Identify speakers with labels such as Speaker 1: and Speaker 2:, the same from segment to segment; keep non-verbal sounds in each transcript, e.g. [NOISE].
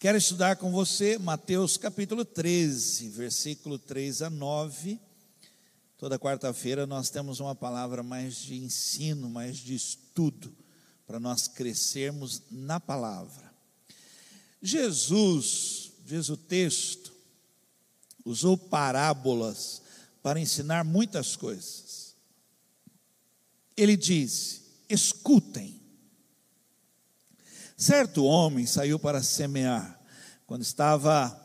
Speaker 1: Quero estudar com você Mateus capítulo 13, versículo 3 a 9. Toda quarta-feira nós temos uma palavra mais de ensino, mais de estudo, para nós crescermos na palavra. Jesus, diz o texto, usou parábolas para ensinar muitas coisas. Ele disse: escutem. Certo homem saiu para semear. Quando estava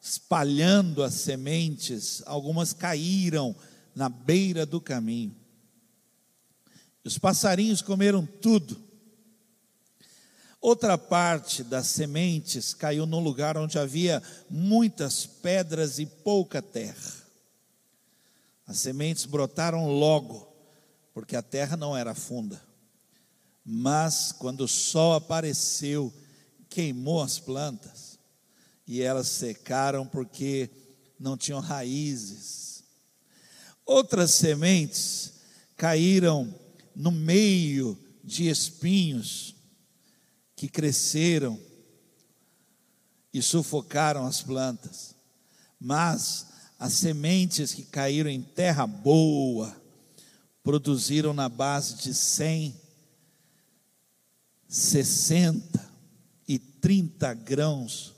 Speaker 1: espalhando as sementes, algumas caíram na beira do caminho. Os passarinhos comeram tudo. Outra parte das sementes caiu num lugar onde havia muitas pedras e pouca terra. As sementes brotaram logo, porque a terra não era funda. Mas quando o sol apareceu, queimou as plantas e elas secaram porque não tinham raízes. Outras sementes caíram no meio de espinhos que cresceram e sufocaram as plantas. Mas as sementes que caíram em terra boa produziram na base de cem 60 e 30 grãos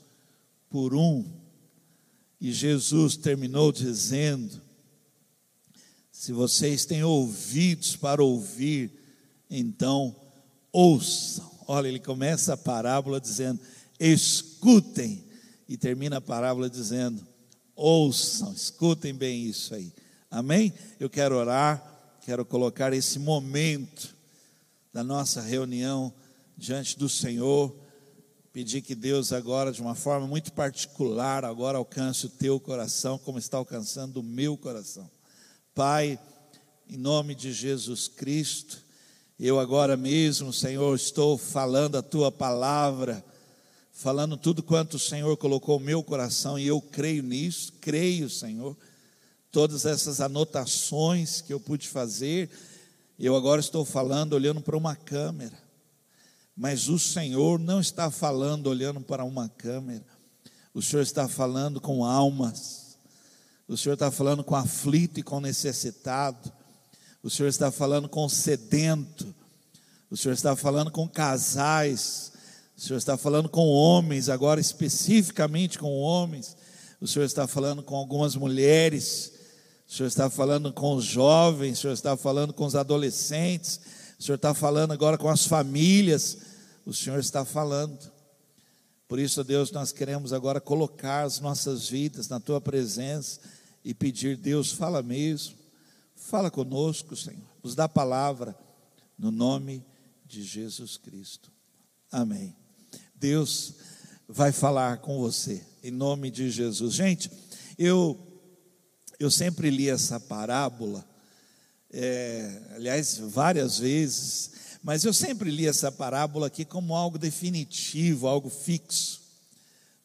Speaker 1: por um. E Jesus terminou dizendo: Se vocês têm ouvidos para ouvir, então ouçam. Olha, ele começa a parábola dizendo: escutem, e termina a parábola dizendo: ouçam, escutem bem isso aí. Amém? Eu quero orar, quero colocar esse momento da nossa reunião diante do Senhor, pedir que Deus agora, de uma forma muito particular, agora alcance o teu coração, como está alcançando o meu coração. Pai, em nome de Jesus Cristo, eu agora mesmo, Senhor, estou falando a tua palavra, falando tudo quanto o Senhor colocou no meu coração, e eu creio nisso, creio, Senhor. Todas essas anotações que eu pude fazer, eu agora estou falando olhando para uma câmera mas o Senhor não está falando olhando para uma câmera, o Senhor está falando com almas, o Senhor está falando com aflito e com necessitado, o Senhor está falando com sedento, o Senhor está falando com casais, o Senhor está falando com homens, agora especificamente com homens, o Senhor está falando com algumas mulheres, o Senhor está falando com os jovens, o Senhor está falando com os adolescentes, o Senhor está falando agora com as famílias, o Senhor está falando. Por isso, Deus, nós queremos agora colocar as nossas vidas na tua presença e pedir, Deus, fala mesmo, fala conosco, Senhor, nos dá palavra, no nome de Jesus Cristo. Amém. Deus vai falar com você, em nome de Jesus. Gente, eu, eu sempre li essa parábola, é, aliás, várias vezes, mas eu sempre li essa parábola aqui como algo definitivo, algo fixo,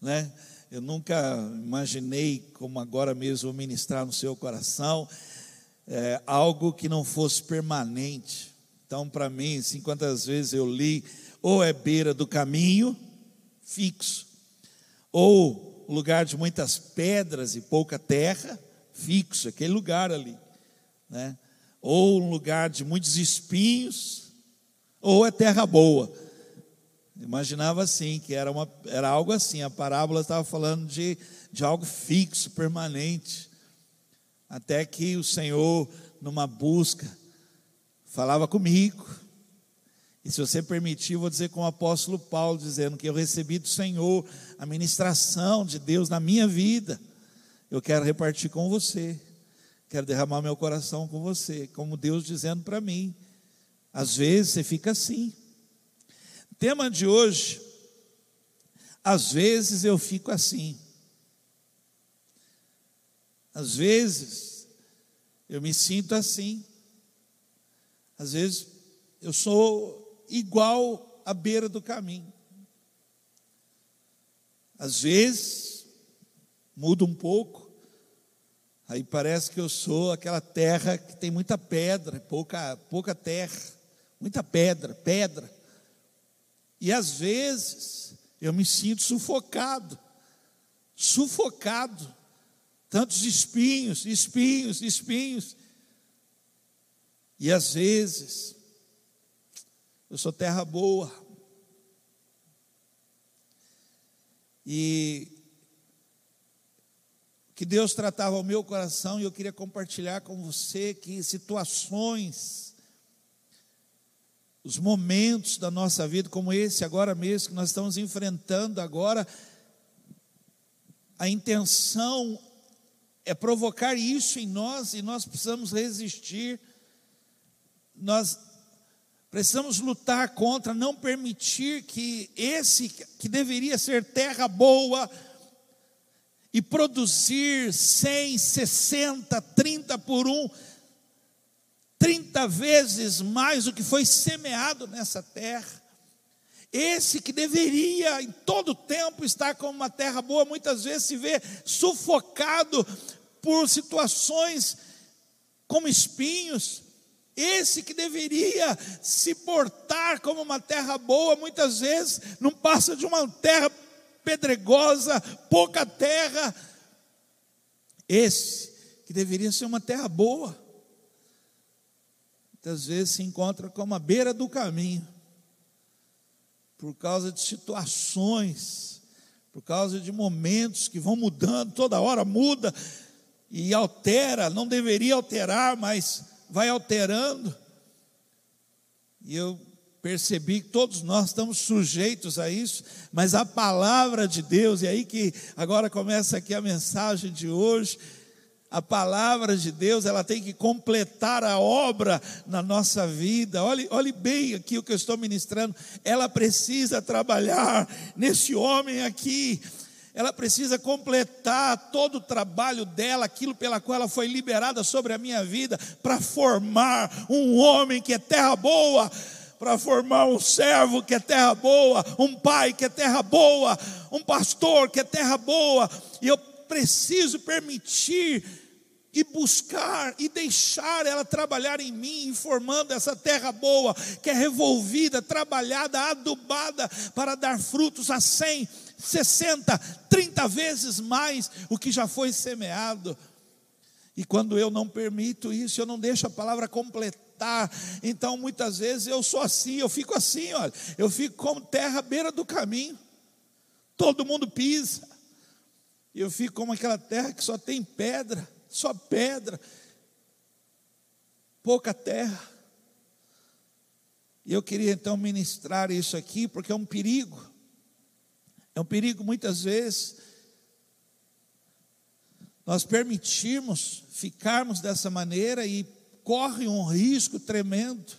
Speaker 1: né? Eu nunca imaginei, como agora mesmo ministrar no seu coração, é, algo que não fosse permanente. Então, para mim, assim, quantas vezes eu li, ou é beira do caminho, fixo, ou lugar de muitas pedras e pouca terra, fixo, aquele lugar ali, né? Ou um lugar de muitos espinhos, ou é terra boa. Imaginava assim, que era, uma, era algo assim, a parábola estava falando de, de algo fixo, permanente. Até que o Senhor, numa busca, falava comigo. E se você permitir, vou dizer com o apóstolo Paulo, dizendo que eu recebi do Senhor a ministração de Deus na minha vida. Eu quero repartir com você. Quero derramar meu coração com você, como Deus dizendo para mim. Às vezes você fica assim. Tema de hoje, às vezes eu fico assim. Às vezes eu me sinto assim. Às vezes eu sou igual à beira do caminho. Às vezes muda um pouco. Aí parece que eu sou aquela terra que tem muita pedra, pouca, pouca terra muita pedra, pedra. E às vezes eu me sinto sufocado, sufocado. Tantos espinhos, espinhos, espinhos. E às vezes, eu sou terra boa. E que Deus tratava o meu coração e eu queria compartilhar com você que situações, os momentos da nossa vida, como esse agora mesmo que nós estamos enfrentando agora, a intenção é provocar isso em nós e nós precisamos resistir, nós precisamos lutar contra, não permitir que esse que deveria ser terra boa, e produzir 100, 60, 30 por um, 30 vezes mais do que foi semeado nessa terra. Esse que deveria em todo tempo estar como uma terra boa, muitas vezes se vê sufocado por situações como espinhos. Esse que deveria se portar como uma terra boa, muitas vezes não passa de uma terra pedregosa, pouca terra. Esse, que deveria ser uma terra boa, muitas vezes se encontra como a beira do caminho, por causa de situações, por causa de momentos que vão mudando, toda hora muda e altera, não deveria alterar, mas vai alterando. E eu percebi que todos nós estamos sujeitos a isso, mas a palavra de Deus, e aí que agora começa aqui a mensagem de hoje, a palavra de Deus, ela tem que completar a obra na nossa vida. Olhe, olhe bem aqui o que eu estou ministrando. Ela precisa trabalhar nesse homem aqui. Ela precisa completar todo o trabalho dela, aquilo pela qual ela foi liberada sobre a minha vida, para formar um homem que é terra boa para formar um servo que é terra boa, um pai que é terra boa, um pastor que é terra boa, e eu preciso permitir e buscar e deixar ela trabalhar em mim, formando essa terra boa, que é revolvida, trabalhada, adubada, para dar frutos a 100, 60, 30 vezes mais o que já foi semeado. E quando eu não permito isso, eu não deixo a palavra completar então, muitas vezes eu sou assim, eu fico assim, olha, eu fico como terra à beira do caminho. Todo mundo pisa. Eu fico como aquela terra que só tem pedra, só pedra. Pouca terra. E eu queria então ministrar isso aqui, porque é um perigo. É um perigo muitas vezes nós permitirmos ficarmos dessa maneira e corre um risco tremendo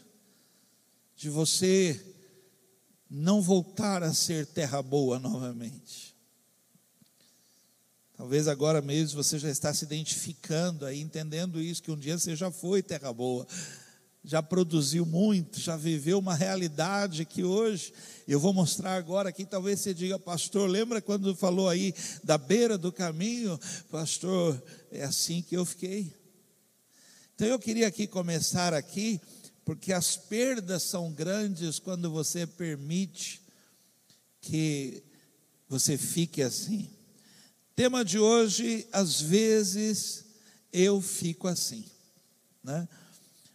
Speaker 1: de você não voltar a ser terra boa novamente. Talvez agora mesmo você já está se identificando aí, entendendo isso, que um dia você já foi terra boa, já produziu muito, já viveu uma realidade que hoje eu vou mostrar agora aqui. Talvez você diga, pastor, lembra quando falou aí da beira do caminho? Pastor, é assim que eu fiquei. Então eu queria aqui começar aqui, porque as perdas são grandes quando você permite que você fique assim. Tema de hoje, às vezes eu fico assim, né?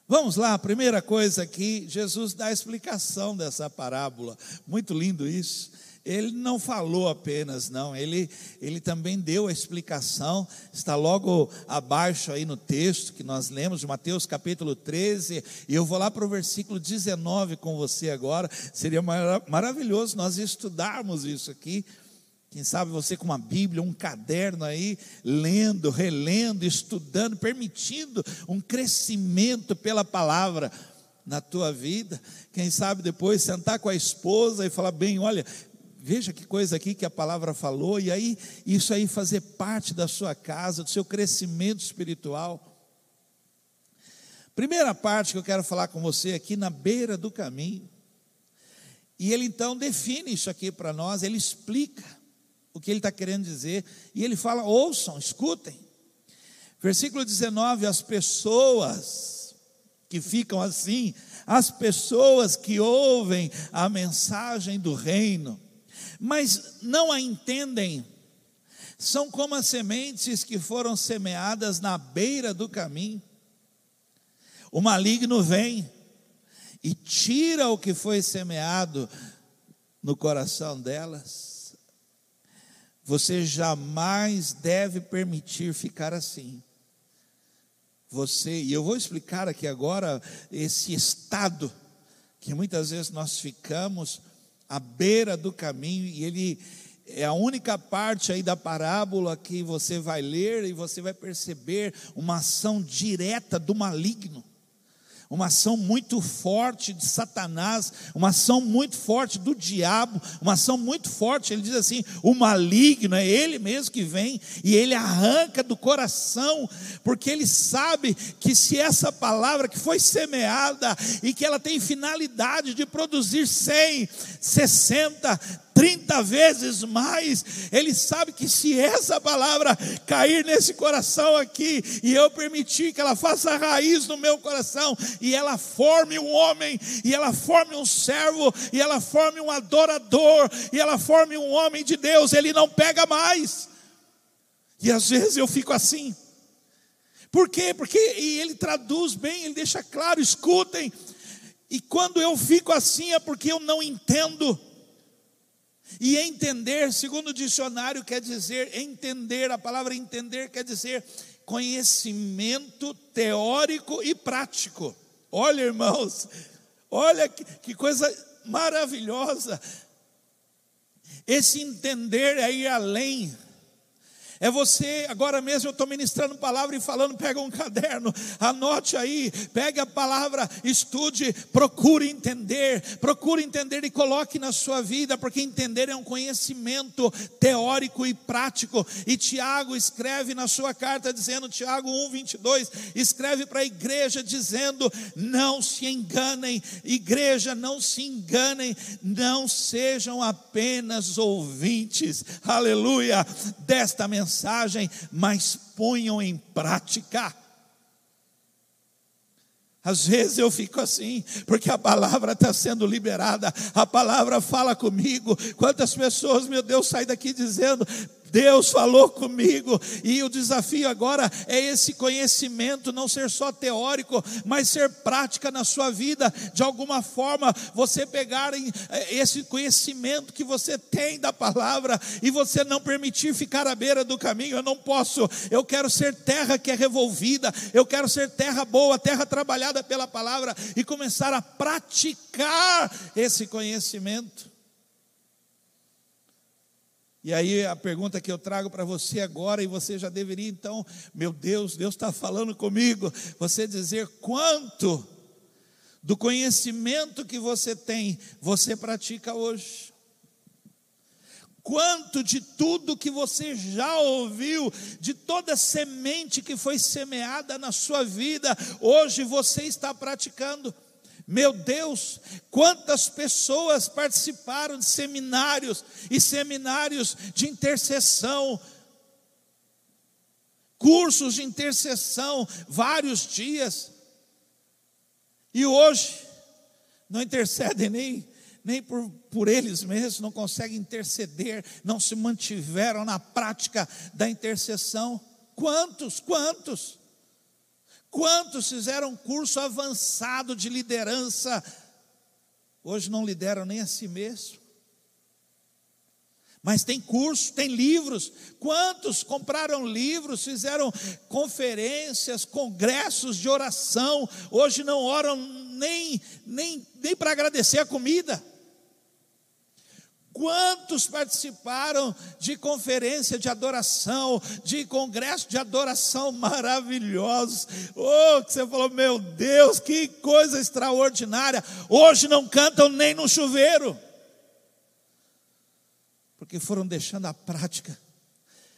Speaker 1: Vamos lá, a primeira coisa aqui, Jesus dá a explicação dessa parábola. Muito lindo isso ele não falou apenas, não, ele, ele também deu a explicação, está logo abaixo aí no texto que nós lemos, de Mateus capítulo 13, e eu vou lá para o versículo 19 com você agora, seria maravilhoso nós estudarmos isso aqui. Quem sabe você com uma Bíblia, um caderno aí, lendo, relendo, estudando, permitindo um crescimento pela palavra na tua vida. Quem sabe depois sentar com a esposa e falar bem, olha, Veja que coisa aqui que a palavra falou, e aí isso aí fazer parte da sua casa, do seu crescimento espiritual. Primeira parte que eu quero falar com você aqui na beira do caminho. E ele então define isso aqui para nós, ele explica o que ele está querendo dizer, e ele fala: ouçam, escutem. Versículo 19: as pessoas que ficam assim, as pessoas que ouvem a mensagem do reino, mas não a entendem. São como as sementes que foram semeadas na beira do caminho. O maligno vem e tira o que foi semeado no coração delas. Você jamais deve permitir ficar assim. Você, e eu vou explicar aqui agora esse estado que muitas vezes nós ficamos à beira do caminho e ele é a única parte aí da parábola que você vai ler e você vai perceber uma ação direta do maligno uma ação muito forte de Satanás, uma ação muito forte do diabo, uma ação muito forte. Ele diz assim: o maligno é ele mesmo que vem e ele arranca do coração, porque ele sabe que se essa palavra que foi semeada e que ela tem finalidade de produzir 100, 60, 30 vezes mais. Ele sabe que se essa palavra cair nesse coração aqui e eu permitir que ela faça raiz no meu coração e ela forme um homem, e ela forme um servo, e ela forme um adorador, e ela forme um homem de Deus, ele não pega mais. E às vezes eu fico assim. Por quê? Porque ele traduz bem, ele deixa claro, escutem. E quando eu fico assim é porque eu não entendo. E entender, segundo o dicionário, quer dizer entender, a palavra entender quer dizer conhecimento teórico e prático. Olha, irmãos, olha que, que coisa maravilhosa. Esse entender é ir além é você, agora mesmo eu estou ministrando palavra e falando, pega um caderno, anote aí, pegue a palavra, estude, procure entender, procure entender e coloque na sua vida, porque entender é um conhecimento teórico e prático. E Tiago escreve na sua carta dizendo, Tiago 1, 22, escreve para a igreja dizendo: não se enganem, igreja, não se enganem, não sejam apenas ouvintes, aleluia, desta mensagem mensagem, mas ponham em prática. Às vezes eu fico assim, porque a palavra está sendo liberada, a palavra fala comigo. Quantas pessoas, meu Deus, saem daqui dizendo: Deus falou comigo, e o desafio agora é esse conhecimento não ser só teórico, mas ser prática na sua vida, de alguma forma, você pegar eh, esse conhecimento que você tem da palavra e você não permitir ficar à beira do caminho. Eu não posso, eu quero ser terra que é revolvida, eu quero ser terra boa, terra trabalhada pela palavra e começar a praticar esse conhecimento. E aí a pergunta que eu trago para você agora, e você já deveria então, meu Deus, Deus está falando comigo, você dizer quanto do conhecimento que você tem, você pratica hoje. Quanto de tudo que você já ouviu, de toda semente que foi semeada na sua vida, hoje você está praticando. Meu Deus, quantas pessoas participaram de seminários e seminários de intercessão, cursos de intercessão, vários dias, e hoje não intercedem nem, nem por, por eles mesmos, não conseguem interceder, não se mantiveram na prática da intercessão. Quantos, quantos? Quantos fizeram curso avançado de liderança, hoje não lideram nem a si mesmo? Mas tem curso, tem livros. Quantos compraram livros, fizeram conferências, congressos de oração, hoje não oram nem, nem, nem para agradecer a comida? Quantos participaram de conferência de adoração, de congresso de adoração [LAUGHS] maravilhosos? Oh, que você falou, meu Deus, que coisa extraordinária. Hoje não cantam nem no chuveiro, porque foram deixando a prática.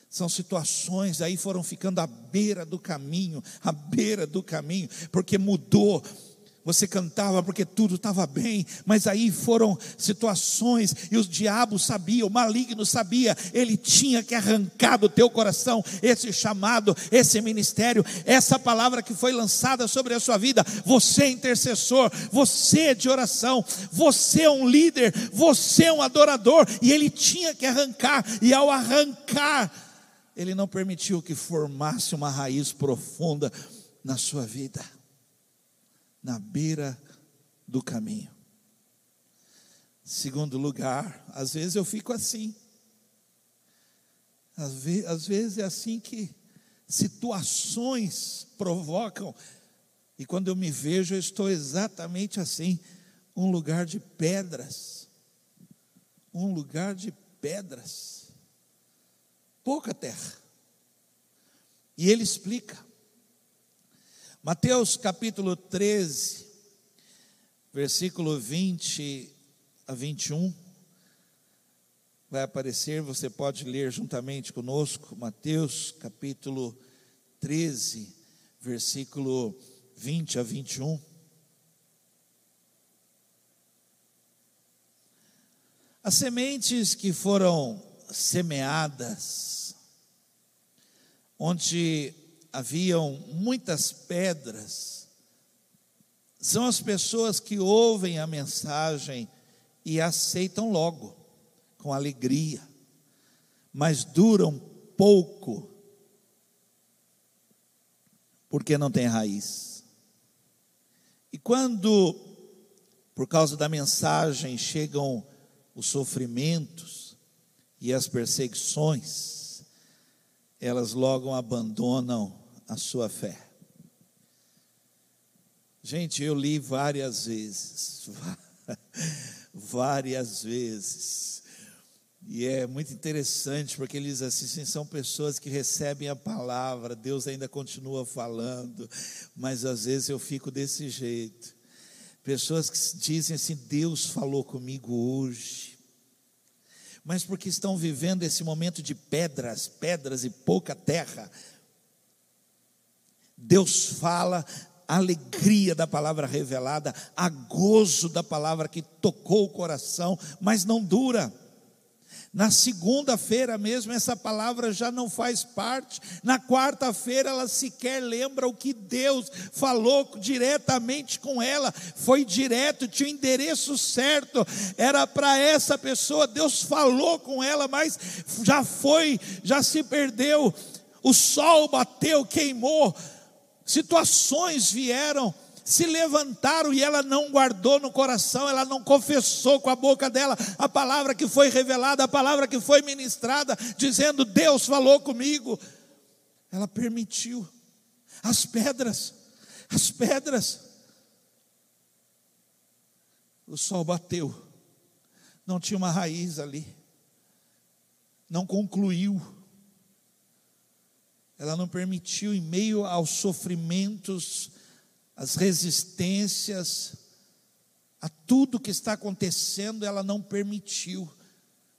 Speaker 1: São situações aí foram ficando à beira do caminho, à beira do caminho, porque mudou você cantava porque tudo estava bem, mas aí foram situações e o diabo sabia, o maligno sabia, ele tinha que arrancar do teu coração esse chamado, esse ministério, essa palavra que foi lançada sobre a sua vida. Você é intercessor, você é de oração, você é um líder, você é um adorador, e ele tinha que arrancar, e ao arrancar, ele não permitiu que formasse uma raiz profunda na sua vida na beira do caminho. Segundo lugar, às vezes eu fico assim. Às vezes, é assim que situações provocam, e quando eu me vejo, eu estou exatamente assim um lugar de pedras. Um lugar de pedras. Pouca terra. E ele explica. Mateus capítulo 13, versículo 20 a 21. Vai aparecer, você pode ler juntamente conosco, Mateus capítulo 13, versículo 20 a 21. As sementes que foram semeadas, onde haviam muitas pedras, são as pessoas que ouvem a mensagem e aceitam logo, com alegria, mas duram pouco, porque não tem raiz. E quando, por causa da mensagem, chegam os sofrimentos e as perseguições, elas logo abandonam a sua fé. Gente, eu li várias vezes, [LAUGHS] várias vezes, e é muito interessante porque eles assim são pessoas que recebem a palavra, Deus ainda continua falando, mas às vezes eu fico desse jeito. Pessoas que dizem assim: Deus falou comigo hoje, mas porque estão vivendo esse momento de pedras, pedras e pouca terra, Deus fala, a alegria da palavra revelada, a gozo da palavra que tocou o coração, mas não dura. Na segunda-feira mesmo, essa palavra já não faz parte. Na quarta-feira, ela sequer lembra o que Deus falou diretamente com ela. Foi direto, tinha o endereço certo. Era para essa pessoa. Deus falou com ela, mas já foi, já se perdeu. O sol bateu, queimou situações vieram, se levantaram e ela não guardou no coração, ela não confessou com a boca dela a palavra que foi revelada, a palavra que foi ministrada, dizendo: Deus falou comigo. Ela permitiu. As pedras, as pedras. O sol bateu, não tinha uma raiz ali, não concluiu ela não permitiu, em meio aos sofrimentos, às resistências, a tudo que está acontecendo, ela não permitiu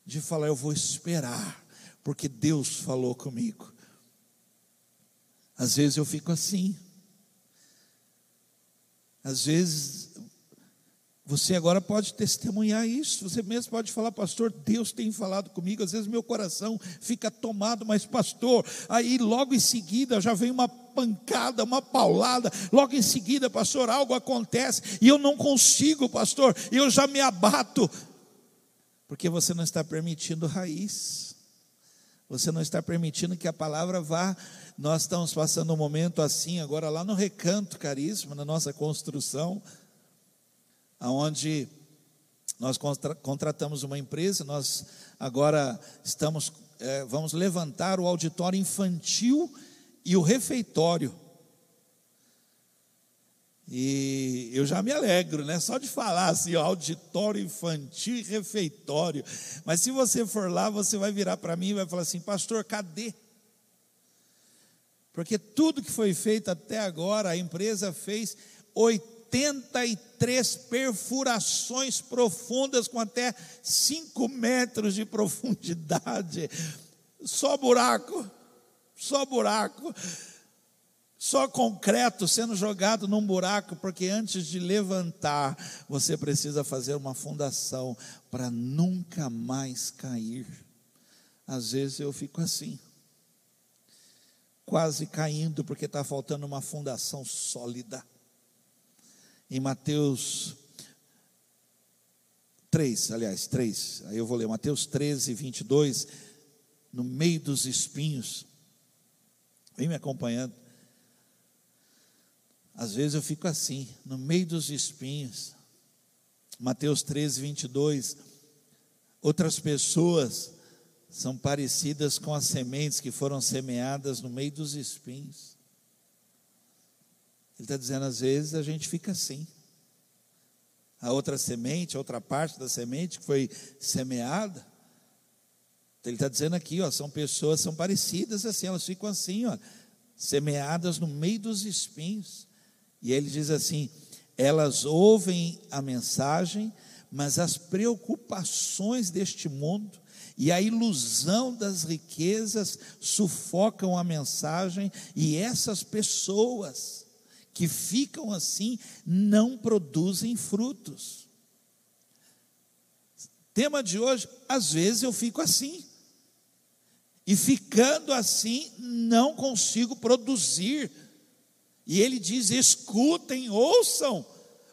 Speaker 1: de falar: Eu vou esperar, porque Deus falou comigo. Às vezes eu fico assim. Às vezes você agora pode testemunhar isso, você mesmo pode falar, pastor, Deus tem falado comigo, às vezes meu coração fica tomado, mas pastor, aí logo em seguida já vem uma pancada, uma paulada, logo em seguida, pastor, algo acontece, e eu não consigo, pastor, eu já me abato, porque você não está permitindo raiz, você não está permitindo que a palavra vá. Nós estamos passando um momento assim, agora lá no recanto caríssimo, na nossa construção, onde nós contratamos uma empresa, nós agora estamos, é, vamos levantar o auditório infantil e o refeitório. E eu já me alegro, né? Só de falar assim, auditório infantil e refeitório. Mas se você for lá, você vai virar para mim e vai falar assim, pastor, cadê? Porque tudo que foi feito até agora, a empresa fez 83 perfurações profundas com até 5 metros de profundidade. Só buraco, só buraco. só concreto sendo jogado num buraco, porque antes de levantar, você precisa fazer uma fundação para nunca mais cair. Às vezes eu fico assim, quase caindo, porque está faltando uma fundação sólida. Em Mateus 3, aliás, 3, aí eu vou ler Mateus 13, 22, no meio dos espinhos, vem me acompanhando. Às vezes eu fico assim, no meio dos espinhos. Mateus 13, 22. Outras pessoas são parecidas com as sementes que foram semeadas no meio dos espinhos. Ele está dizendo, às vezes a gente fica assim. A outra semente, a outra parte da semente que foi semeada. Ele está dizendo aqui, ó, são pessoas, são parecidas assim, elas ficam assim, ó, semeadas no meio dos espinhos. E ele diz assim: elas ouvem a mensagem, mas as preocupações deste mundo e a ilusão das riquezas sufocam a mensagem, e essas pessoas que ficam assim não produzem frutos. Tema de hoje, às vezes eu fico assim. E ficando assim, não consigo produzir e ele diz: escutem, ouçam,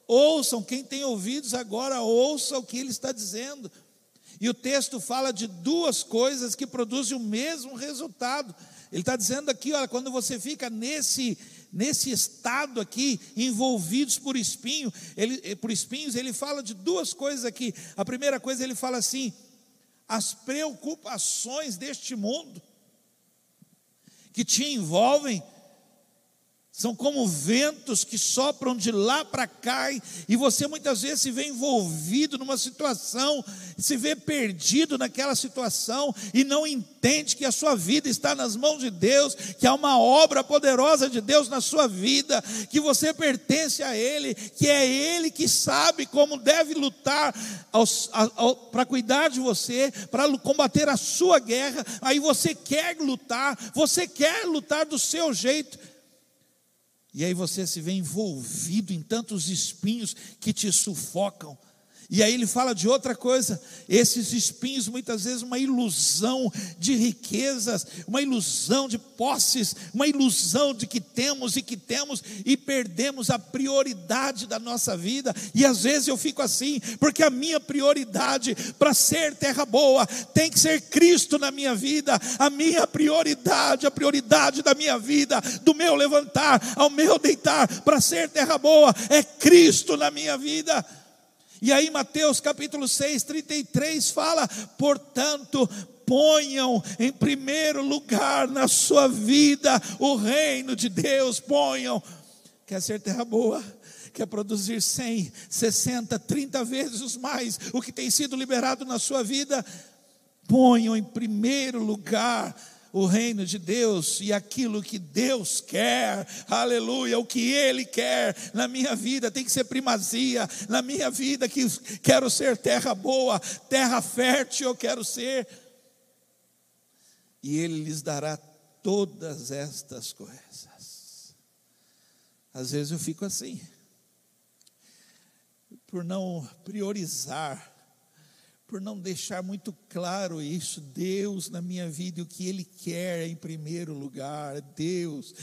Speaker 1: ouçam, quem tem ouvidos agora, ouça o que ele está dizendo. E o texto fala de duas coisas que produzem o mesmo resultado. Ele está dizendo aqui, olha, quando você fica nesse nesse estado aqui, envolvidos por espinho, ele, eh, por espinhos, ele fala de duas coisas aqui. A primeira coisa ele fala assim: as preocupações deste mundo que te envolvem são como ventos que sopram de lá para cá, e você muitas vezes se vê envolvido numa situação, se vê perdido naquela situação, e não entende que a sua vida está nas mãos de Deus, que há uma obra poderosa de Deus na sua vida, que você pertence a Ele, que é Ele que sabe como deve lutar para cuidar de você, para combater a sua guerra. Aí você quer lutar, você quer lutar do seu jeito, e aí você se vê envolvido em tantos espinhos que te sufocam. E aí ele fala de outra coisa, esses espinhos muitas vezes uma ilusão de riquezas, uma ilusão de posses, uma ilusão de que temos e que temos e perdemos a prioridade da nossa vida. E às vezes eu fico assim, porque a minha prioridade para ser terra boa tem que ser Cristo na minha vida. A minha prioridade, a prioridade da minha vida, do meu levantar ao meu deitar para ser terra boa é Cristo na minha vida. E aí, Mateus capítulo 6, 33 fala: portanto, ponham em primeiro lugar na sua vida o reino de Deus, ponham. Quer ser terra boa? Quer produzir 100, 60, 30 vezes mais o que tem sido liberado na sua vida? Ponham em primeiro lugar o reino de Deus e aquilo que Deus quer, aleluia, o que Ele quer na minha vida tem que ser primazia, na minha vida que quero ser terra boa, terra fértil eu quero ser, e Ele lhes dará todas estas coisas. Às vezes eu fico assim, por não priorizar por não deixar muito claro isso, Deus na minha vida e o que Ele quer em primeiro lugar, Deus.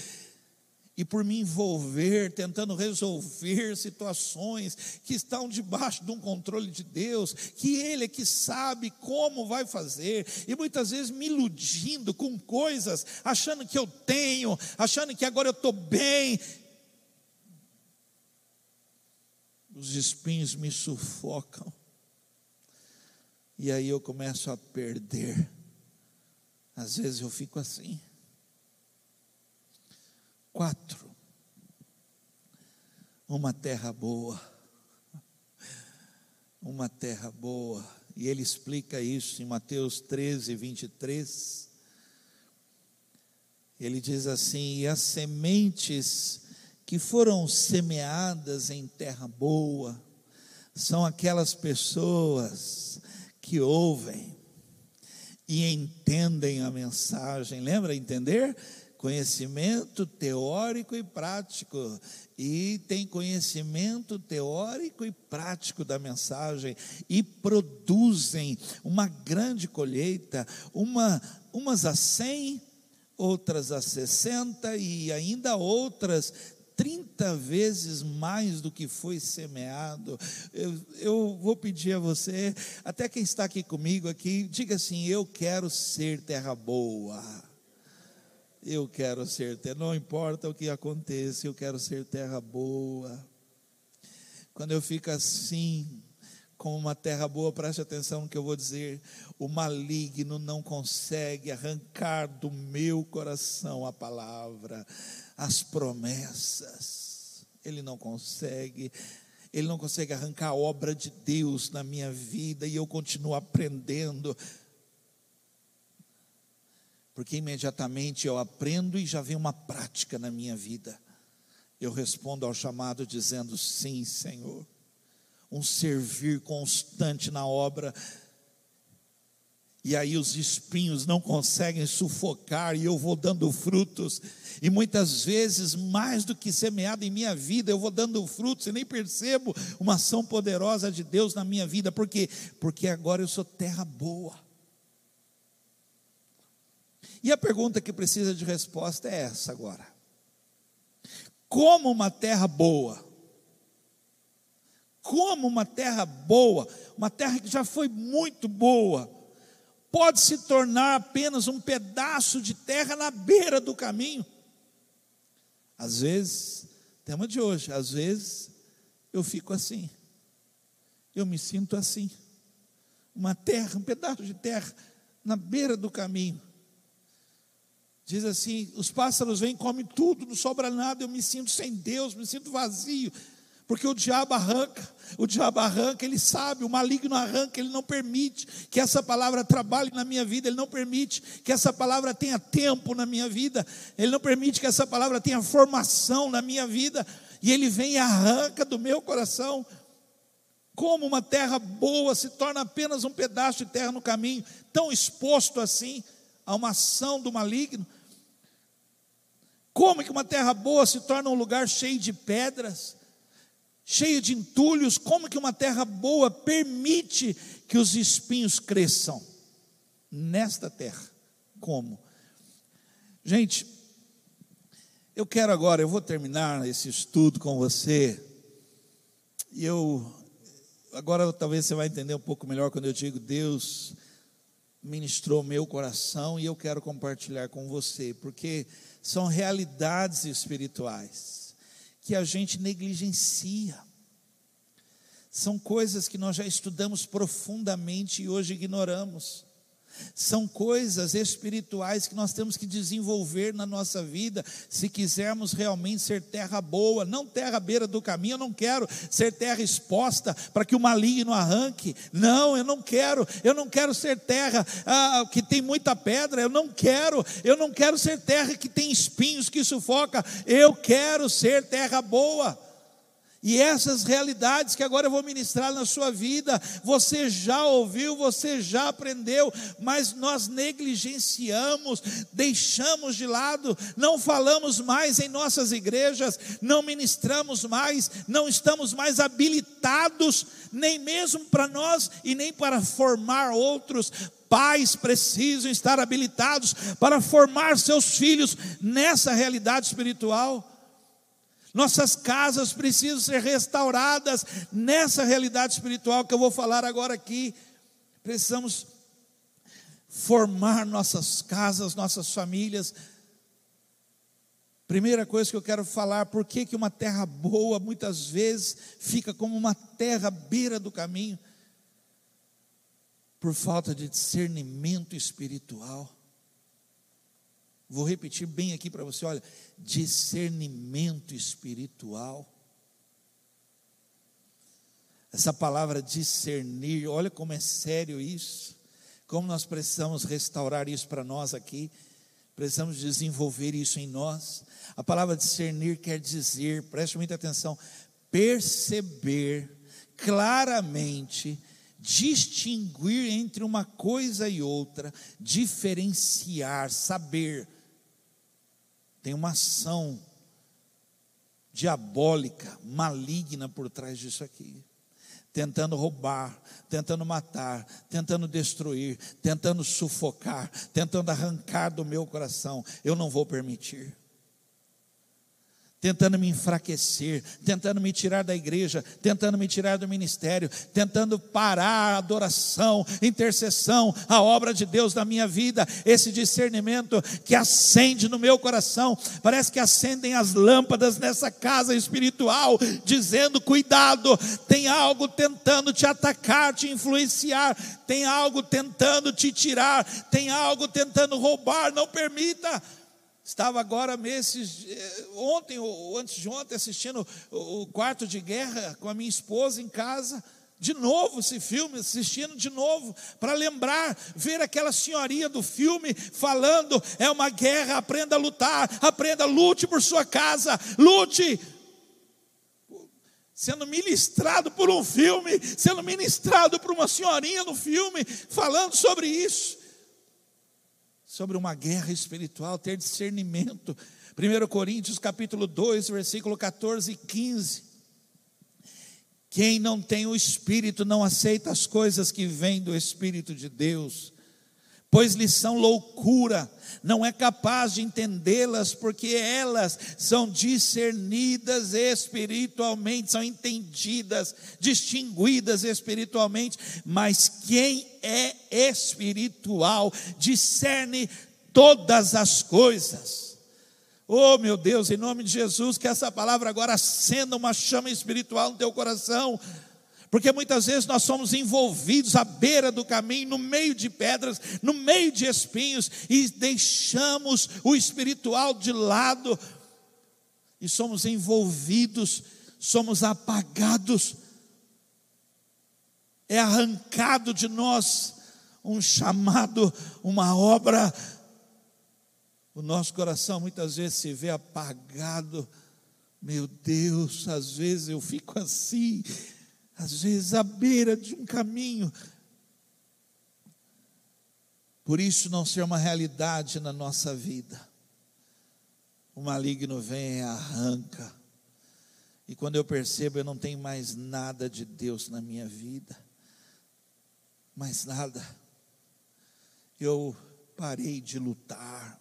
Speaker 1: E por me envolver, tentando resolver situações que estão debaixo de um controle de Deus, que Ele é que sabe como vai fazer, e muitas vezes me iludindo com coisas, achando que eu tenho, achando que agora eu estou bem. Os espinhos me sufocam e aí eu começo a perder. Às vezes eu fico assim. Quatro. Uma terra boa. Uma terra boa. E ele explica isso em Mateus 13, 23. Ele diz assim: E as sementes que foram semeadas em terra boa são aquelas pessoas que ouvem e entendem a mensagem. Lembra entender? Conhecimento teórico e prático. E tem conhecimento teórico e prático da mensagem. E produzem uma grande colheita, uma, umas a cem, outras a sessenta e ainda outras 30 vezes mais do que foi semeado. Eu, eu, vou pedir a você, até quem está aqui comigo aqui, diga assim: eu quero ser terra boa. Eu quero ser terra, não importa o que aconteça, eu quero ser terra boa. Quando eu fico assim, como uma terra boa, preste atenção no que eu vou dizer. O maligno não consegue arrancar do meu coração a palavra as promessas. Ele não consegue. Ele não consegue arrancar a obra de Deus na minha vida e eu continuo aprendendo. Porque imediatamente eu aprendo e já vem uma prática na minha vida. Eu respondo ao chamado dizendo: Sim, Senhor. Um servir constante na obra e aí os espinhos não conseguem sufocar, e eu vou dando frutos, e muitas vezes, mais do que semeado em minha vida, eu vou dando frutos e nem percebo uma ação poderosa de Deus na minha vida, por quê? Porque agora eu sou terra boa. E a pergunta que precisa de resposta é essa agora: como uma terra boa? Como uma terra boa, uma terra que já foi muito boa, pode se tornar apenas um pedaço de terra na beira do caminho. Às vezes, tema de hoje, às vezes eu fico assim, eu me sinto assim, uma terra, um pedaço de terra na beira do caminho. Diz assim: os pássaros vêm, comem tudo, não sobra nada, eu me sinto sem Deus, me sinto vazio, porque o diabo arranca, o diabo arranca, ele sabe, o maligno arranca, ele não permite que essa palavra trabalhe na minha vida, ele não permite que essa palavra tenha tempo na minha vida, ele não permite que essa palavra tenha formação na minha vida, e ele vem e arranca do meu coração. Como uma terra boa se torna apenas um pedaço de terra no caminho, tão exposto assim a uma ação do maligno. Como que uma terra boa se torna um lugar cheio de pedras? Cheio de entulhos, como que uma terra boa permite que os espinhos cresçam? Nesta terra. Como? Gente, eu quero agora, eu vou terminar esse estudo com você. E eu agora talvez você vai entender um pouco melhor quando eu digo Deus ministrou meu coração e eu quero compartilhar com você, porque são realidades espirituais que a gente negligencia. São coisas que nós já estudamos profundamente e hoje ignoramos. São coisas espirituais que nós temos que desenvolver na nossa vida, se quisermos realmente ser terra boa, não terra à beira do caminho. Eu não quero ser terra exposta para que o maligno arranque. Não, eu não quero. Eu não quero ser terra ah, que tem muita pedra. Eu não quero. Eu não quero ser terra que tem espinhos que sufoca. Eu quero ser terra boa. E essas realidades que agora eu vou ministrar na sua vida, você já ouviu, você já aprendeu, mas nós negligenciamos, deixamos de lado, não falamos mais em nossas igrejas, não ministramos mais, não estamos mais habilitados, nem mesmo para nós e nem para formar outros. Pais precisam estar habilitados para formar seus filhos nessa realidade espiritual. Nossas casas precisam ser restauradas nessa realidade espiritual que eu vou falar agora aqui. Precisamos formar nossas casas, nossas famílias. Primeira coisa que eu quero falar, por que, que uma terra boa muitas vezes fica como uma terra à beira do caminho? Por falta de discernimento espiritual. Vou repetir bem aqui para você, olha, discernimento espiritual. Essa palavra discernir, olha como é sério isso. Como nós precisamos restaurar isso para nós aqui. Precisamos desenvolver isso em nós. A palavra discernir quer dizer, preste muita atenção, perceber claramente distinguir entre uma coisa e outra, diferenciar, saber. Tem uma ação diabólica, maligna por trás disso aqui. Tentando roubar, tentando matar, tentando destruir, tentando sufocar, tentando arrancar do meu coração. Eu não vou permitir tentando me enfraquecer, tentando me tirar da igreja, tentando me tirar do ministério, tentando parar a adoração, intercessão, a obra de Deus na minha vida, esse discernimento que acende no meu coração, parece que acendem as lâmpadas nessa casa espiritual, dizendo: cuidado, tem algo tentando te atacar, te influenciar, tem algo tentando te tirar, tem algo tentando roubar, não permita. Estava agora meses, eh, ontem ou antes de ontem, assistindo o quarto de guerra com a minha esposa em casa. De novo esse filme, assistindo de novo, para lembrar, ver aquela senhoria do filme falando: é uma guerra, aprenda a lutar, aprenda, lute por sua casa, lute. Sendo ministrado por um filme, sendo ministrado por uma senhorinha no filme, falando sobre isso sobre uma guerra espiritual, ter discernimento. 1 Coríntios capítulo 2, versículo 14 e 15. Quem não tem o Espírito não aceita as coisas que vêm do Espírito de Deus, pois lhes são loucura, não é capaz de entendê-las, porque elas são discernidas espiritualmente, são entendidas, distinguidas espiritualmente, mas quem é espiritual discerne todas as coisas. Oh meu Deus, em nome de Jesus, que essa palavra agora acenda uma chama espiritual no teu coração porque muitas vezes nós somos envolvidos à beira do caminho, no meio de pedras, no meio de espinhos, e deixamos o espiritual de lado, e somos envolvidos, somos apagados, é arrancado de nós um chamado, uma obra. O nosso coração muitas vezes se vê apagado. Meu Deus, às vezes eu fico assim, às vezes à beira de um caminho. Por isso não ser uma realidade na nossa vida. O maligno vem e arranca. E quando eu percebo, eu não tenho mais nada de Deus na minha vida. Mais nada. Eu parei de lutar.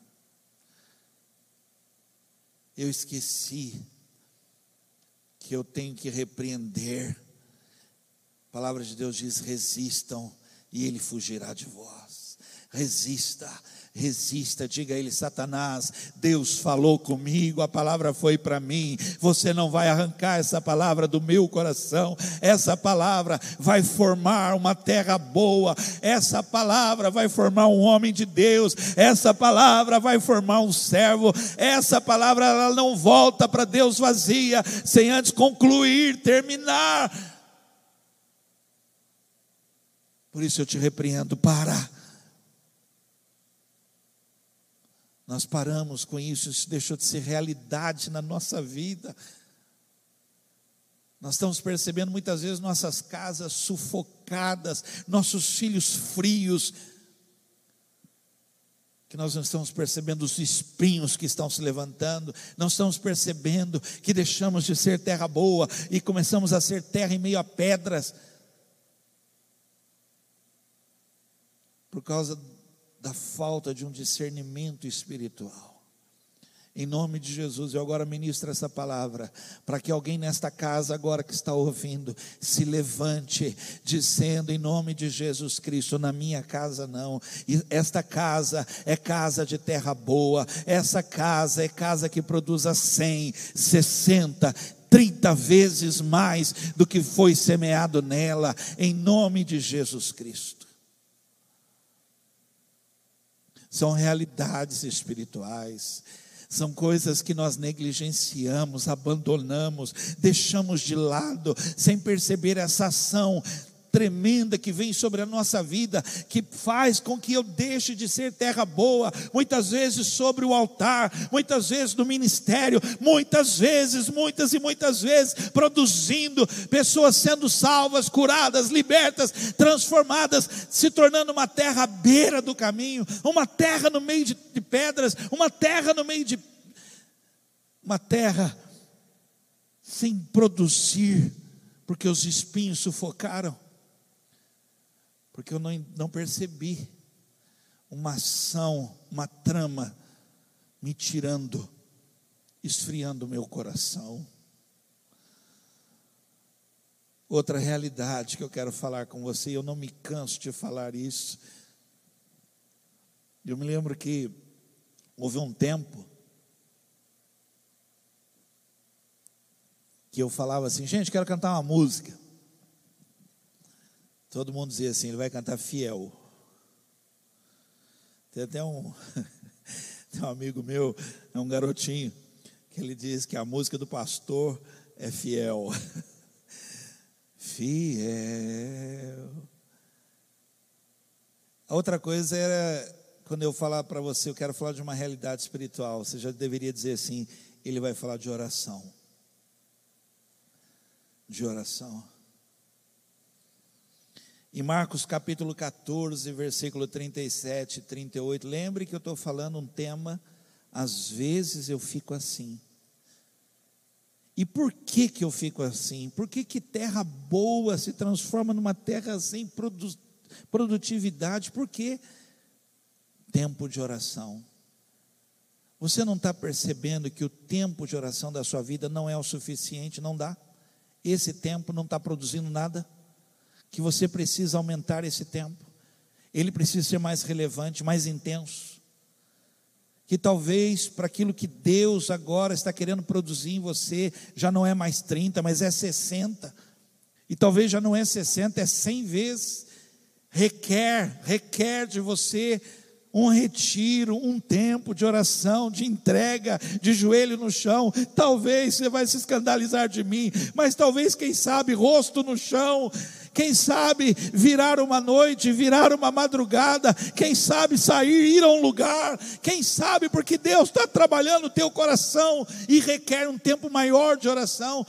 Speaker 1: Eu esqueci que eu tenho que repreender palavra de Deus diz: resistam e ele fugirá de vós. Resista, resista, diga a ele, Satanás, Deus falou comigo, a palavra foi para mim, você não vai arrancar essa palavra do meu coração, essa palavra vai formar uma terra boa, essa palavra vai formar um homem de Deus, essa palavra vai formar um servo, essa palavra ela não volta para Deus vazia, sem antes concluir, terminar por isso eu te repreendo, para. Nós paramos com isso, isso deixou de ser realidade na nossa vida. Nós estamos percebendo muitas vezes nossas casas sufocadas, nossos filhos frios, que nós não estamos percebendo os espinhos que estão se levantando, não estamos percebendo que deixamos de ser terra boa e começamos a ser terra em meio a pedras. Por causa da falta de um discernimento espiritual. Em nome de Jesus, eu agora ministro essa palavra, para que alguém nesta casa, agora que está ouvindo, se levante, dizendo em nome de Jesus Cristo: na minha casa não, esta casa é casa de terra boa, essa casa é casa que produz a 100, 60, 30 vezes mais do que foi semeado nela, em nome de Jesus Cristo. São realidades espirituais, são coisas que nós negligenciamos, abandonamos, deixamos de lado, sem perceber essa ação tremenda que vem sobre a nossa vida, que faz com que eu deixe de ser terra boa, muitas vezes sobre o altar, muitas vezes no ministério, muitas vezes, muitas e muitas vezes, produzindo pessoas sendo salvas, curadas, libertas, transformadas, se tornando uma terra à beira do caminho, uma terra no meio de, de pedras, uma terra no meio de uma terra sem produzir, porque os espinhos sufocaram, porque eu não, não percebi uma ação, uma trama me tirando, esfriando o meu coração. Outra realidade que eu quero falar com você, eu não me canso de falar isso. Eu me lembro que houve um tempo que eu falava assim, gente, quero cantar uma música. Todo mundo dizia assim, ele vai cantar fiel. Tem até um, [LAUGHS] tem um amigo meu, é um garotinho, que ele diz que a música do pastor é fiel. [LAUGHS] Fiel. A outra coisa era, quando eu falar para você, eu quero falar de uma realidade espiritual, você já deveria dizer assim, ele vai falar de oração de oração. Em Marcos capítulo 14, versículo 37 e 38, lembre que eu estou falando um tema, às vezes eu fico assim. E por que que eu fico assim? Por que que terra boa se transforma numa terra sem produ produtividade? Por que tempo de oração? Você não está percebendo que o tempo de oração da sua vida não é o suficiente, não dá? esse tempo não está produzindo nada, que você precisa aumentar esse tempo, ele precisa ser mais relevante, mais intenso. Que talvez para aquilo que Deus agora está querendo produzir em você, já não é mais 30, mas é 60. E talvez já não é 60, é 100 vezes. Requer, requer de você um retiro, um tempo de oração, de entrega, de joelho no chão. Talvez você vai se escandalizar de mim, mas talvez, quem sabe, rosto no chão. Quem sabe virar uma noite, virar uma madrugada, quem sabe sair, ir a um lugar, quem sabe, porque Deus está trabalhando o teu coração e requer um tempo maior de oração.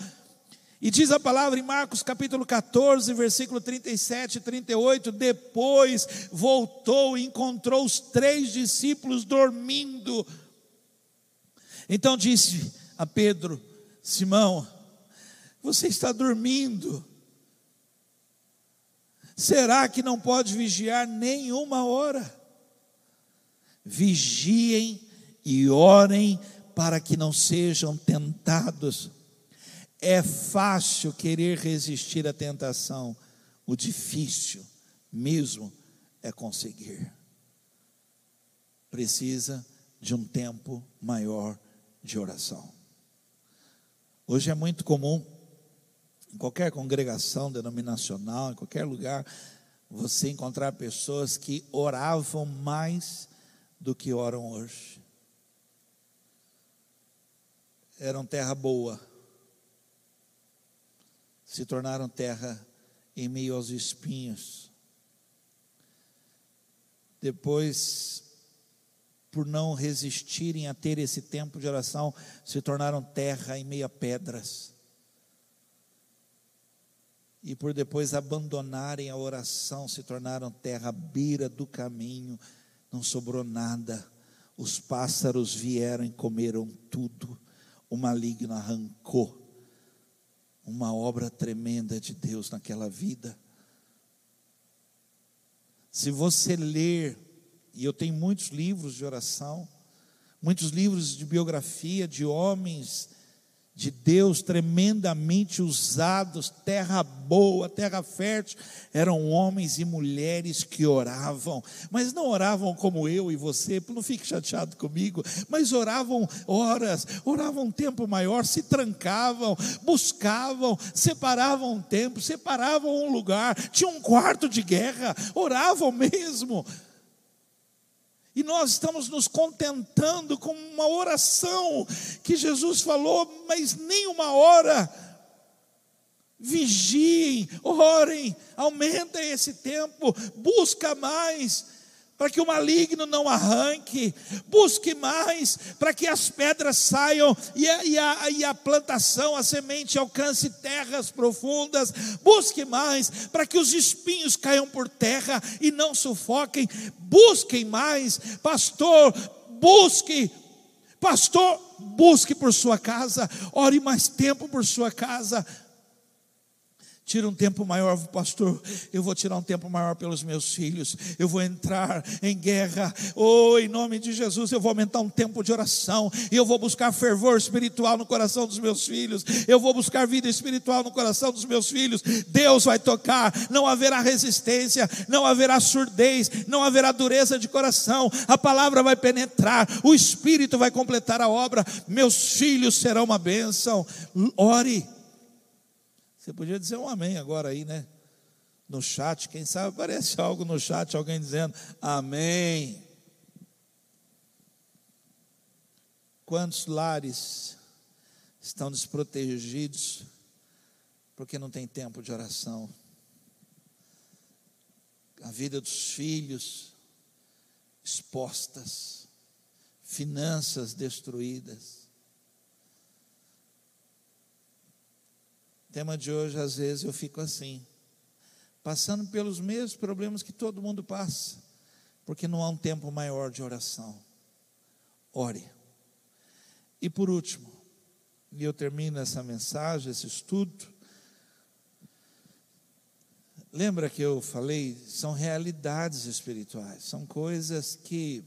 Speaker 1: E diz a palavra em Marcos capítulo 14, versículo 37 e 38: depois voltou e encontrou os três discípulos dormindo. Então disse a Pedro: Simão, você está dormindo. Será que não pode vigiar nenhuma hora? Vigiem e orem para que não sejam tentados. É fácil querer resistir à tentação, o difícil mesmo é conseguir. Precisa de um tempo maior de oração. Hoje é muito comum, em qualquer congregação denominacional, em qualquer lugar, você encontrar pessoas que oravam mais do que oram hoje. Eram terra boa se tornaram terra em meio aos espinhos. Depois, por não resistirem a ter esse tempo de oração, se tornaram terra em meio a pedras. E por depois abandonarem a oração, se tornaram terra à beira do caminho, não sobrou nada. Os pássaros vieram e comeram tudo, o maligno arrancou uma obra tremenda de Deus naquela vida. Se você ler, e eu tenho muitos livros de oração, muitos livros de biografia de homens de Deus tremendamente usados, terra boa, terra fértil, eram homens e mulheres que oravam, mas não oravam como eu e você, não fique chateado comigo, mas oravam horas, oravam um tempo maior, se trancavam, buscavam, separavam um tempo, separavam um lugar, tinha um quarto de guerra, oravam mesmo. E nós estamos nos contentando com uma oração que Jesus falou, mas nem uma hora. Vigiem, orem, aumentem esse tempo, busca mais para que o maligno não arranque, busque mais, para que as pedras saiam e a, e, a, e a, plantação, a semente alcance terras profundas, busque mais, para que os espinhos caiam por terra e não sufoquem, busquem mais, pastor, busque Pastor, busque por sua casa, ore mais tempo por sua casa. Tira um tempo maior, pastor. Eu vou tirar um tempo maior pelos meus filhos. Eu vou entrar em guerra. Oh, em nome de Jesus, eu vou aumentar um tempo de oração. Eu vou buscar fervor espiritual no coração dos meus filhos. Eu vou buscar vida espiritual no coração dos meus filhos. Deus vai tocar. Não haverá resistência, não haverá surdez, não haverá dureza de coração. A palavra vai penetrar. O Espírito vai completar a obra. Meus filhos serão uma bênção. Ore você podia dizer um amém agora aí, né? No chat, quem sabe aparece [LAUGHS] algo no chat, alguém dizendo amém. Quantos lares estão desprotegidos porque não tem tempo de oração? A vida dos filhos expostas, finanças destruídas. Tema de hoje, às vezes eu fico assim, passando pelos mesmos problemas que todo mundo passa, porque não há um tempo maior de oração. Ore. E por último, e eu termino essa mensagem, esse estudo. Lembra que eu falei? São realidades espirituais, são coisas que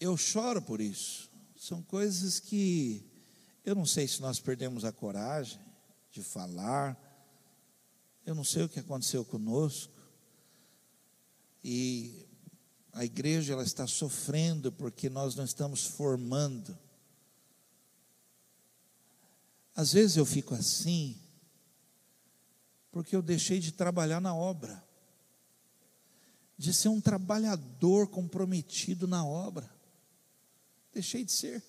Speaker 1: eu choro por isso, são coisas que eu não sei se nós perdemos a coragem de falar. Eu não sei o que aconteceu conosco. E a igreja ela está sofrendo porque nós não estamos formando. Às vezes eu fico assim porque eu deixei de trabalhar na obra. De ser um trabalhador comprometido na obra. Deixei de ser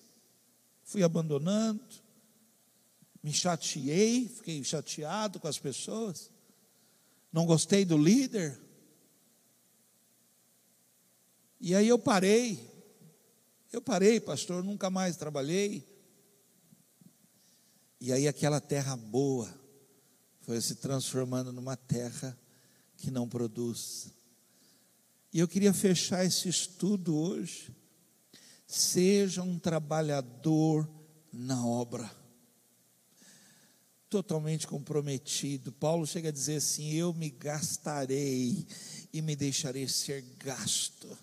Speaker 1: fui abandonando, me chateei, fiquei chateado com as pessoas, não gostei do líder. E aí eu parei, eu parei, pastor, nunca mais trabalhei. E aí aquela terra boa foi se transformando numa terra que não produz. E eu queria fechar esse estudo hoje Seja um trabalhador na obra. Totalmente comprometido. Paulo chega a dizer assim: Eu me gastarei e me deixarei ser gasto.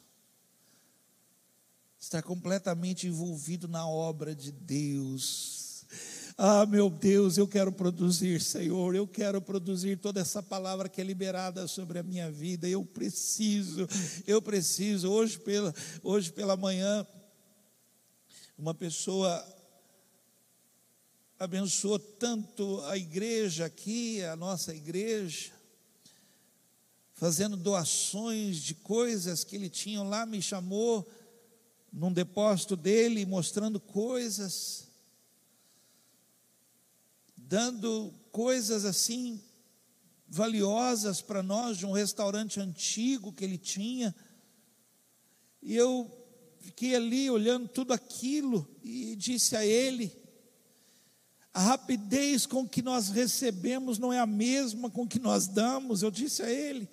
Speaker 1: Está completamente envolvido na obra de Deus. Ah, meu Deus, eu quero produzir, Senhor, eu quero produzir toda essa palavra que é liberada sobre a minha vida. Eu preciso, eu preciso. Hoje pela, hoje pela manhã, uma pessoa abençoou tanto a igreja aqui, a nossa igreja, fazendo doações de coisas que ele tinha lá, me chamou num depósito dele, mostrando coisas, dando coisas assim valiosas para nós de um restaurante antigo que ele tinha. E eu fiquei ali olhando tudo aquilo e disse a ele: a rapidez com que nós recebemos não é a mesma com que nós damos. Eu disse a ele: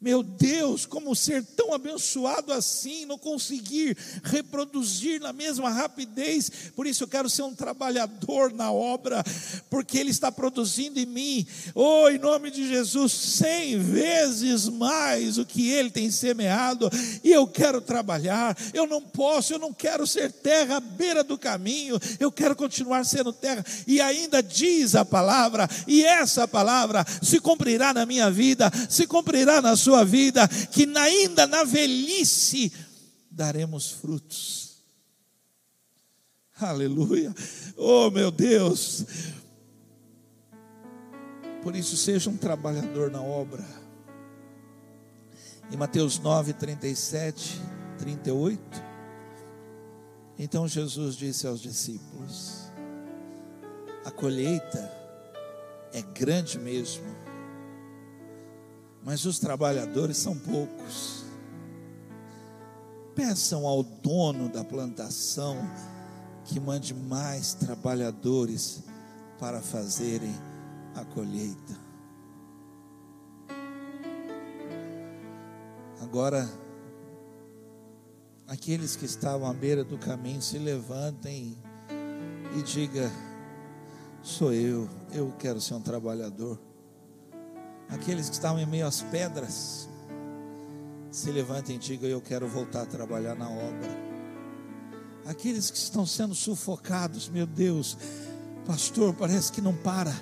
Speaker 1: meu Deus, como ser tão abençoado assim, não conseguir reproduzir na mesma rapidez. Por isso eu quero ser um trabalhador na obra, porque Ele está produzindo em mim, oh, em nome de Jesus, cem vezes mais o que Ele tem semeado. E eu quero trabalhar. Eu não posso, eu não quero ser terra à beira do caminho. Eu quero continuar sendo terra. E ainda diz a palavra, e essa palavra se cumprirá na minha vida, se cumprirá na sua sua vida, que ainda na velhice daremos frutos. Aleluia. Oh, meu Deus. Por isso, seja um trabalhador na obra. Em Mateus 9, 37, 38. Então Jesus disse aos discípulos: A colheita é grande mesmo mas os trabalhadores são poucos. Peçam ao dono da plantação que mande mais trabalhadores para fazerem a colheita. Agora, aqueles que estavam à beira do caminho se levantem e diga: sou eu, eu quero ser um trabalhador. Aqueles que estavam em meio às pedras, se levantem e digam: eu quero voltar a trabalhar na obra. Aqueles que estão sendo sufocados, meu Deus, pastor, parece que não para,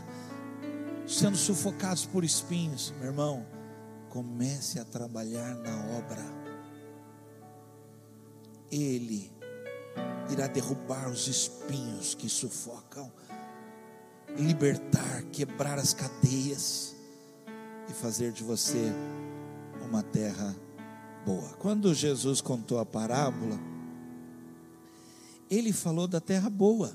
Speaker 1: sendo sufocados por espinhos, meu irmão, comece a trabalhar na obra. Ele irá derrubar os espinhos que sufocam, libertar, quebrar as cadeias e fazer de você uma terra boa. Quando Jesus contou a parábola, ele falou da terra boa.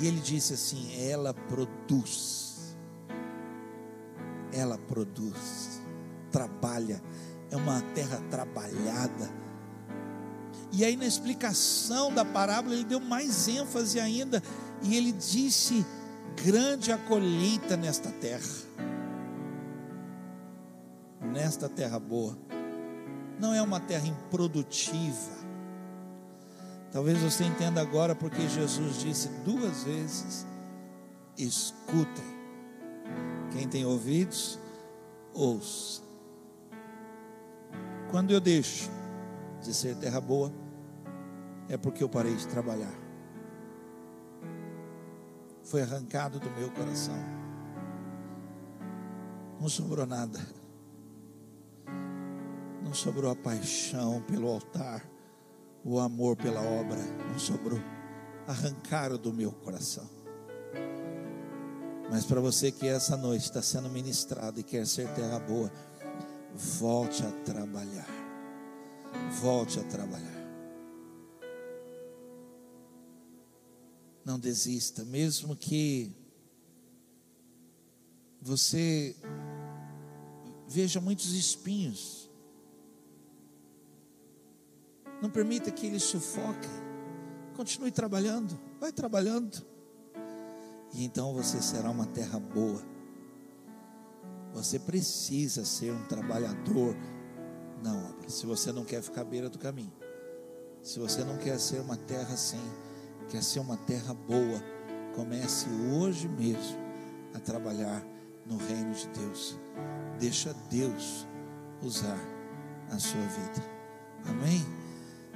Speaker 1: E ele disse assim: ela produz, ela produz, trabalha, é uma terra trabalhada e aí, na explicação da parábola, ele deu mais ênfase ainda. E ele disse: grande a colheita nesta terra, nesta terra boa. Não é uma terra improdutiva. Talvez você entenda agora porque Jesus disse duas vezes: escutem. Quem tem ouvidos, ouça. Quando eu deixo de ser terra boa, é porque eu parei de trabalhar. Foi arrancado do meu coração. Não sobrou nada. Não sobrou a paixão pelo altar, o amor pela obra. Não sobrou. Arrancaram do meu coração. Mas para você que essa noite está sendo ministrado e quer ser terra boa, volte a trabalhar. Volte a trabalhar. Não desista, mesmo que você veja muitos espinhos. Não permita que eles sufoquem. Continue trabalhando, vai trabalhando. E então você será uma terra boa. Você precisa ser um trabalhador na obra. Se você não quer ficar à beira do caminho, se você não quer ser uma terra sem quer ser uma terra boa, comece hoje mesmo a trabalhar no reino de Deus. Deixa Deus usar a sua vida. Amém?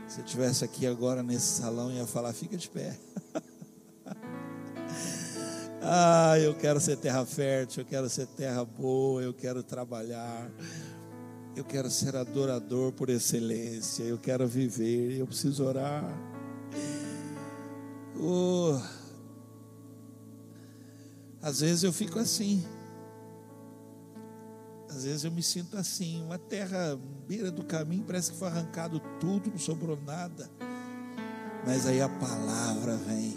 Speaker 1: Se eu estivesse aqui agora nesse salão, ia falar: fica de pé. [LAUGHS] ah, eu quero ser terra fértil, eu quero ser terra boa, eu quero trabalhar. Eu quero ser adorador por excelência, eu quero viver, eu preciso orar. Oh, às vezes eu fico assim. Às vezes eu me sinto assim, uma terra beira do caminho, parece que foi arrancado tudo, não sobrou nada. Mas aí a palavra vem.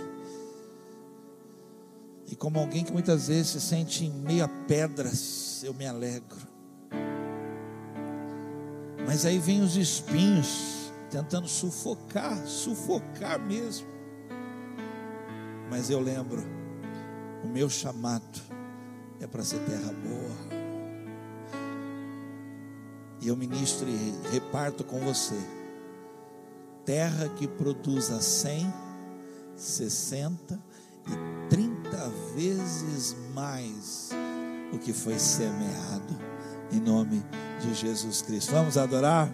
Speaker 1: E como alguém que muitas vezes se sente em meio a pedras, eu me alegro. Mas aí vem os espinhos tentando sufocar, sufocar mesmo. Mas eu lembro, o meu chamado é para ser terra boa. E eu ministro e reparto com você. Terra que produza 100, 60 e 30 vezes mais o que foi semeado. Em nome de Jesus Cristo. Vamos adorar?